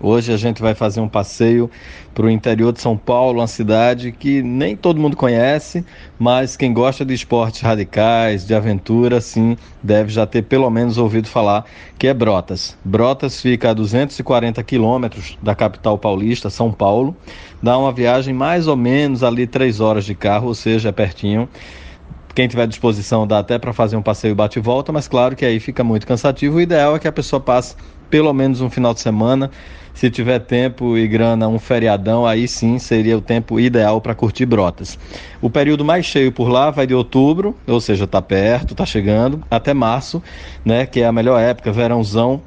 Hoje a gente vai fazer um passeio para o interior de São Paulo, uma cidade que nem todo mundo conhece, mas quem gosta de esportes radicais, de aventura, sim, deve já ter pelo menos ouvido falar, que é Brotas. Brotas fica a 240 quilômetros da capital paulista, São Paulo. Dá uma viagem mais ou menos ali três horas de carro, ou seja, é pertinho. Quem tiver disposição dá até para fazer um passeio bate e volta, mas claro que aí fica muito cansativo. O ideal é que a pessoa passe pelo menos um final de semana. Se tiver tempo e grana, um feriadão, aí sim seria o tempo ideal para curtir Brotas. O período mais cheio por lá vai de outubro, ou seja, está perto, está chegando, até março, né, que é a melhor época, verãozão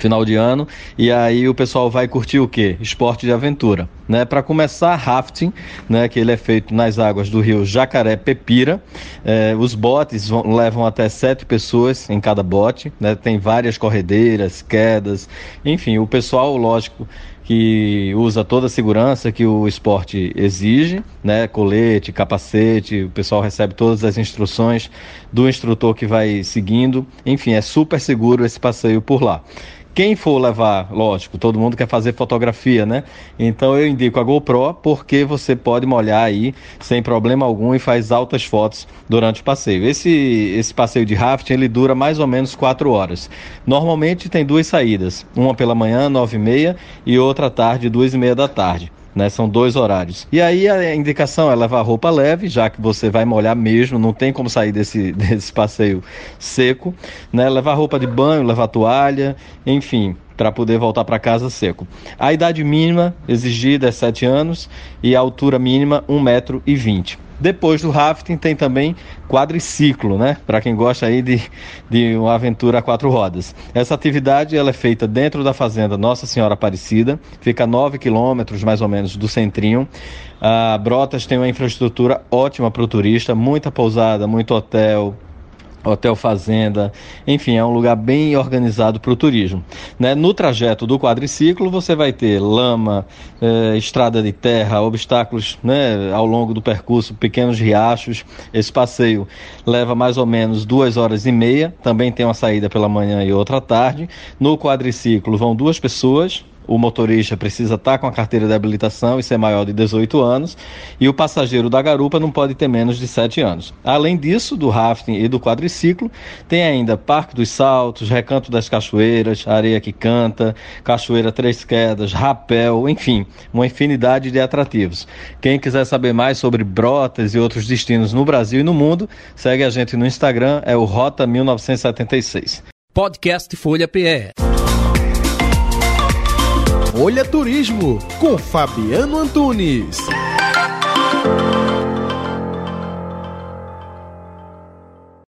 final de ano, e aí o pessoal vai curtir o que? Esporte de aventura, né? Para começar, rafting, né? Que ele é feito nas águas do rio Jacaré Pepira. É, os botes vão, levam até sete pessoas em cada bote, né? Tem várias corredeiras, quedas, enfim, o pessoal, lógico, que usa toda a segurança que o esporte exige, né? Colete, capacete, o pessoal recebe todas as instruções do instrutor que vai seguindo. Enfim, é super seguro esse passeio por lá. Quem for levar, lógico, todo mundo quer fazer fotografia, né? Então eu indico a GoPro porque você pode molhar aí sem problema algum e faz altas fotos durante o passeio. Esse, esse passeio de rafting ele dura mais ou menos quatro horas. Normalmente tem duas saídas, uma pela manhã, nove e meia, e outra tarde, duas e meia da tarde né? São dois horários. E aí a indicação é levar roupa leve, já que você vai molhar mesmo, não tem como sair desse, desse passeio seco, né? Levar roupa de banho, levar toalha, enfim, para poder voltar para casa seco. A idade mínima exigida é 7 anos e a altura mínima 1,20 metro. e depois do rafting tem também quadriciclo, né? Para quem gosta aí de, de uma aventura a quatro rodas. Essa atividade ela é feita dentro da fazenda Nossa Senhora Aparecida, fica a 9 quilômetros mais ou menos do centrinho. A Brotas tem uma infraestrutura ótima para o turista, muita pousada, muito hotel, Hotel Fazenda, enfim, é um lugar bem organizado para o turismo. Né? No trajeto do quadriciclo, você vai ter lama, eh, estrada de terra, obstáculos né, ao longo do percurso, pequenos riachos. Esse passeio leva mais ou menos duas horas e meia. Também tem uma saída pela manhã e outra à tarde. No quadriciclo vão duas pessoas, o motorista precisa estar com a carteira de habilitação e ser maior de 18 anos, e o passageiro da garupa não pode ter menos de 7 anos. Além disso, do rafting e do quadriciclo, tem ainda Parque dos Saltos, Recanto das Cachoeiras, Areia que Canta, Cachoeira Três Quedas, Rapel, enfim, uma infinidade de atrativos. Quem quiser saber mais sobre Brotas e outros destinos no Brasil e no mundo, segue a gente no Instagram, é o Rota 1976. Podcast Folha PE. Folha Turismo com Fabiano Antunes.